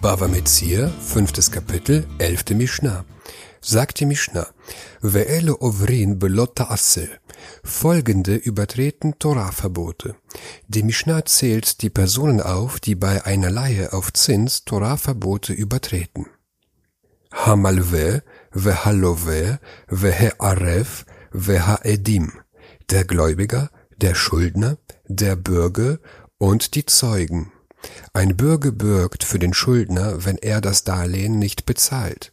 Bava Metzir, fünftes Kapitel, elfte Mishnah. Sagt die Mishnah, Ve'ele ovrin belotta asse. Folgende übertreten Torah-Verbote. Die Mishnah zählt die Personen auf, die bei einer Leihe auf Zins Torah-Verbote übertreten. Hamalve, Vehalove, Vehe'aref, Vehaedim. Der Gläubiger, der Schuldner, der Bürger und die Zeugen. Ein Bürger bürgt für den Schuldner, wenn er das Darlehen nicht bezahlt.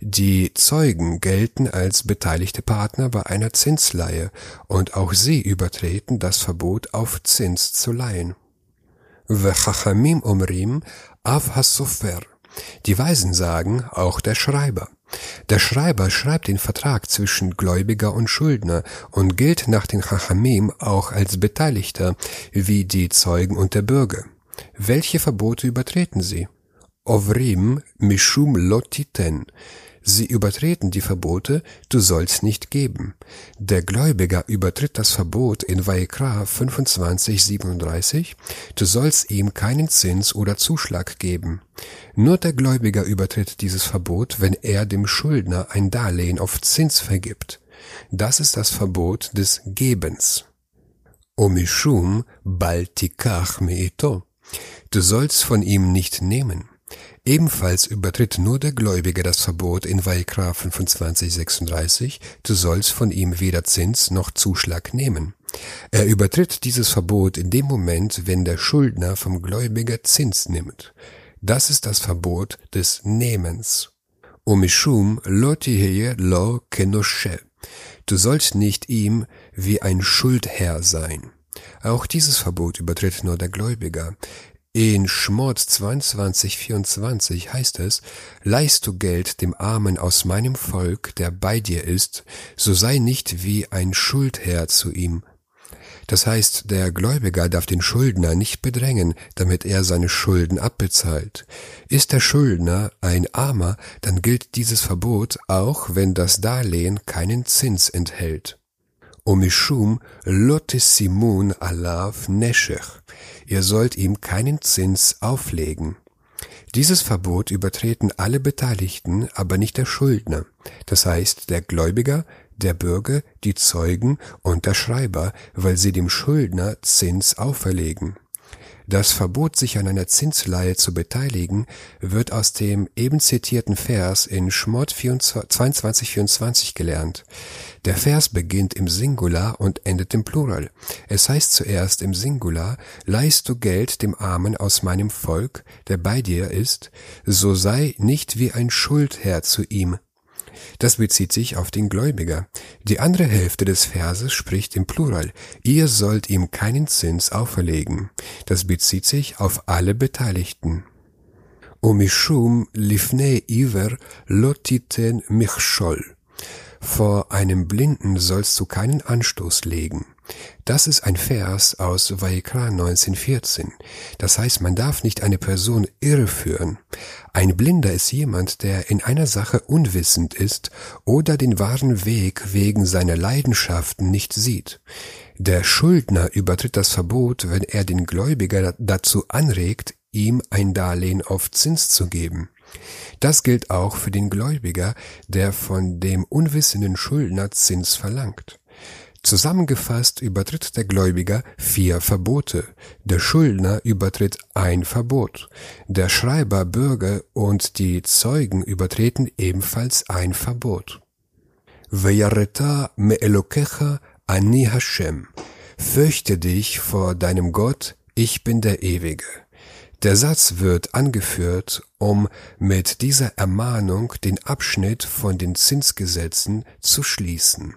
Die Zeugen gelten als beteiligte Partner bei einer Zinsleihe und auch sie übertreten das Verbot auf Zins zu leihen. Vechachamim umrim av hasofer. Die Weisen sagen, auch der Schreiber. Der Schreiber schreibt den Vertrag zwischen Gläubiger und Schuldner und gilt nach den Chachamim auch als Beteiligter, wie die Zeugen und der Bürger. Welche Verbote übertreten sie? Ovrim mishum lotiten. Sie übertreten die Verbote, du sollst nicht geben. Der Gläubiger übertritt das Verbot in Vaikra 25, 37, du sollst ihm keinen Zins oder Zuschlag geben. Nur der Gläubiger übertritt dieses Verbot, wenn er dem Schuldner ein Darlehen auf Zins vergibt. Das ist das Verbot des Gebens. Omishum baltikach meito. Du sollst von ihm nicht nehmen. Ebenfalls übertritt nur der Gläubige das Verbot in Vaikra 25,36, du sollst von ihm weder Zins noch Zuschlag nehmen. Er übertritt dieses Verbot in dem Moment, wenn der Schuldner vom Gläubiger Zins nimmt. Das ist das Verbot des Nehmens. Omishum lo lo kenoshe. Du sollst nicht ihm wie ein Schuldherr sein. Auch dieses Verbot übertritt nur der Gläubiger. In Schmort 22, 24 heißt es, leist du Geld dem Armen aus meinem Volk, der bei dir ist, so sei nicht wie ein Schuldherr zu ihm. Das heißt, der Gläubiger darf den Schuldner nicht bedrängen, damit er seine Schulden abbezahlt. Ist der Schuldner ein Armer, dann gilt dieses Verbot auch, wenn das Darlehen keinen Zins enthält. Omishum lotessimun alav neshech. Ihr sollt ihm keinen Zins auflegen. Dieses Verbot übertreten alle Beteiligten, aber nicht der Schuldner, das heißt der Gläubiger, der Bürger, die Zeugen und der Schreiber, weil sie dem Schuldner Zins auferlegen. Das Verbot, sich an einer Zinsleihe zu beteiligen, wird aus dem eben zitierten Vers in Schmott 22,24 gelernt. Der Vers beginnt im Singular und endet im Plural. Es heißt zuerst im Singular, leist du Geld dem Armen aus meinem Volk, der bei dir ist, so sei nicht wie ein Schuldherr zu ihm, das bezieht sich auf den Gläubiger. Die andere Hälfte des Verses spricht im Plural. Ihr sollt ihm keinen Zins auferlegen. Das bezieht sich auf alle Beteiligten. Omishum lifne iver lotiten michshol. Vor einem Blinden sollst du keinen Anstoß legen. Das ist ein Vers aus Vaikra 1914. Das heißt, man darf nicht eine Person irreführen. Ein Blinder ist jemand, der in einer Sache unwissend ist oder den wahren Weg wegen seiner Leidenschaften nicht sieht. Der Schuldner übertritt das Verbot, wenn er den Gläubiger dazu anregt, ihm ein Darlehen auf Zins zu geben. Das gilt auch für den Gläubiger, der von dem unwissenden Schuldner Zins verlangt. Zusammengefasst übertritt der Gläubiger vier Verbote, der Schuldner übertritt ein Verbot, der Schreiber, Bürger und die Zeugen übertreten ebenfalls ein Verbot. Veyareta me Elokecha. Fürchte dich vor deinem Gott, ich bin der Ewige. Der Satz wird angeführt, um mit dieser Ermahnung den Abschnitt von den Zinsgesetzen zu schließen.